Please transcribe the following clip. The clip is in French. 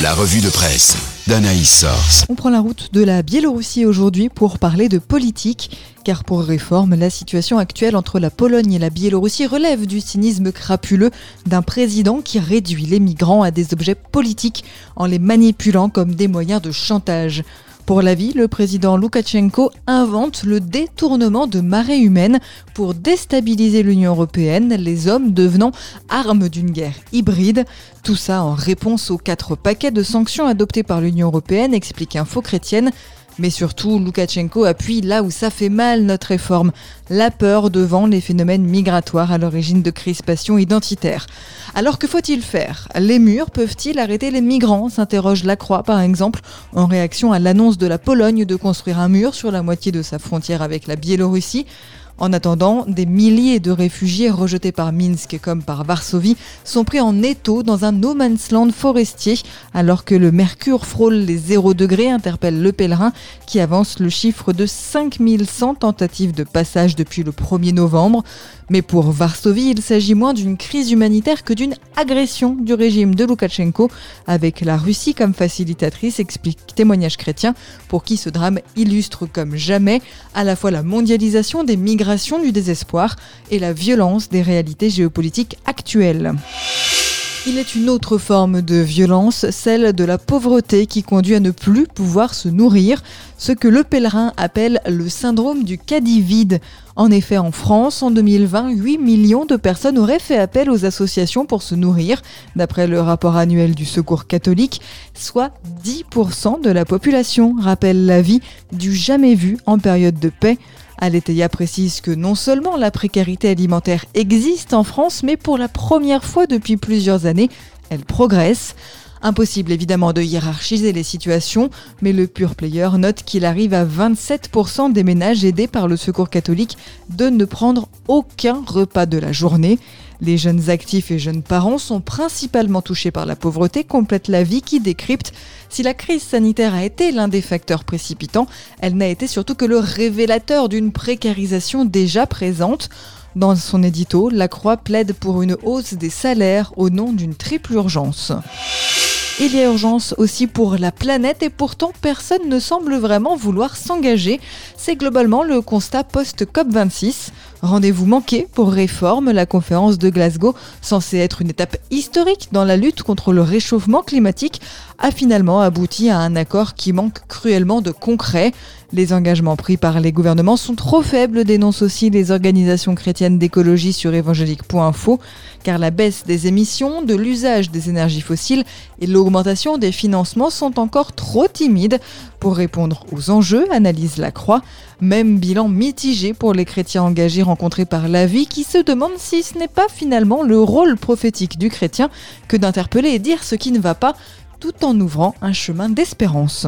La revue de presse d'Anaïs Source. On prend la route de la Biélorussie aujourd'hui pour parler de politique, car pour réforme, la situation actuelle entre la Pologne et la Biélorussie relève du cynisme crapuleux d'un président qui réduit les migrants à des objets politiques en les manipulant comme des moyens de chantage. Pour la vie, le président Loukachenko invente le détournement de marées humaines pour déstabiliser l'Union européenne, les hommes devenant armes d'une guerre hybride. Tout ça en réponse aux quatre paquets de sanctions adoptés par l'Union européenne, explique Info Chrétienne. Mais surtout, Loukachenko appuie là où ça fait mal notre réforme, la peur devant les phénomènes migratoires à l'origine de crispations identitaires. Alors que faut-il faire? Les murs peuvent-ils arrêter les migrants? s'interroge Lacroix par exemple, en réaction à l'annonce de la Pologne de construire un mur sur la moitié de sa frontière avec la Biélorussie. En attendant, des milliers de réfugiés rejetés par Minsk comme par Varsovie sont pris en étau dans un no man's land forestier alors que le mercure frôle les 0 degrés, interpelle le pèlerin qui avance le chiffre de 5100 tentatives de passage depuis le 1er novembre. Mais pour Varsovie, il s'agit moins d'une crise humanitaire que d'une agression du régime de Loukachenko, avec la Russie comme facilitatrice, explique témoignage chrétien, pour qui ce drame illustre comme jamais à la fois la mondialisation des migrations du désespoir et la violence des réalités géopolitiques actuelles. Il est une autre forme de violence, celle de la pauvreté qui conduit à ne plus pouvoir se nourrir, ce que le pèlerin appelle le syndrome du caddie vide. En effet, en France, en 2020, 8 millions de personnes auraient fait appel aux associations pour se nourrir, d'après le rapport annuel du Secours catholique, soit 10% de la population, rappelle l'avis du jamais vu en période de paix. Aletheia précise que non seulement la précarité alimentaire existe en France, mais pour la première fois depuis plusieurs années, elle progresse. Impossible évidemment de hiérarchiser les situations, mais le pur player note qu'il arrive à 27% des ménages aidés par le secours catholique de ne prendre aucun repas de la journée. Les jeunes actifs et jeunes parents sont principalement touchés par la pauvreté, complète la vie qui décrypte. Si la crise sanitaire a été l'un des facteurs précipitants, elle n'a été surtout que le révélateur d'une précarisation déjà présente. Dans son édito, La Croix plaide pour une hausse des salaires au nom d'une triple urgence. Il y a urgence aussi pour la planète et pourtant personne ne semble vraiment vouloir s'engager. C'est globalement le constat post-COP26. Rendez-vous manqué pour Réforme, la conférence de Glasgow, censée être une étape historique dans la lutte contre le réchauffement climatique, a finalement abouti à un accord qui manque cruellement de concret. Les engagements pris par les gouvernements sont trop faibles, dénoncent aussi les organisations chrétiennes d'écologie sur évangélique.info, car la baisse des émissions, de l'usage des énergies fossiles et l'augmentation des financements sont encore trop timides pour répondre aux enjeux, analyse la Croix. Même bilan mitigé pour les chrétiens engagés rencontrés par la vie qui se demandent si ce n'est pas finalement le rôle prophétique du chrétien que d'interpeller et dire ce qui ne va pas tout en ouvrant un chemin d'espérance.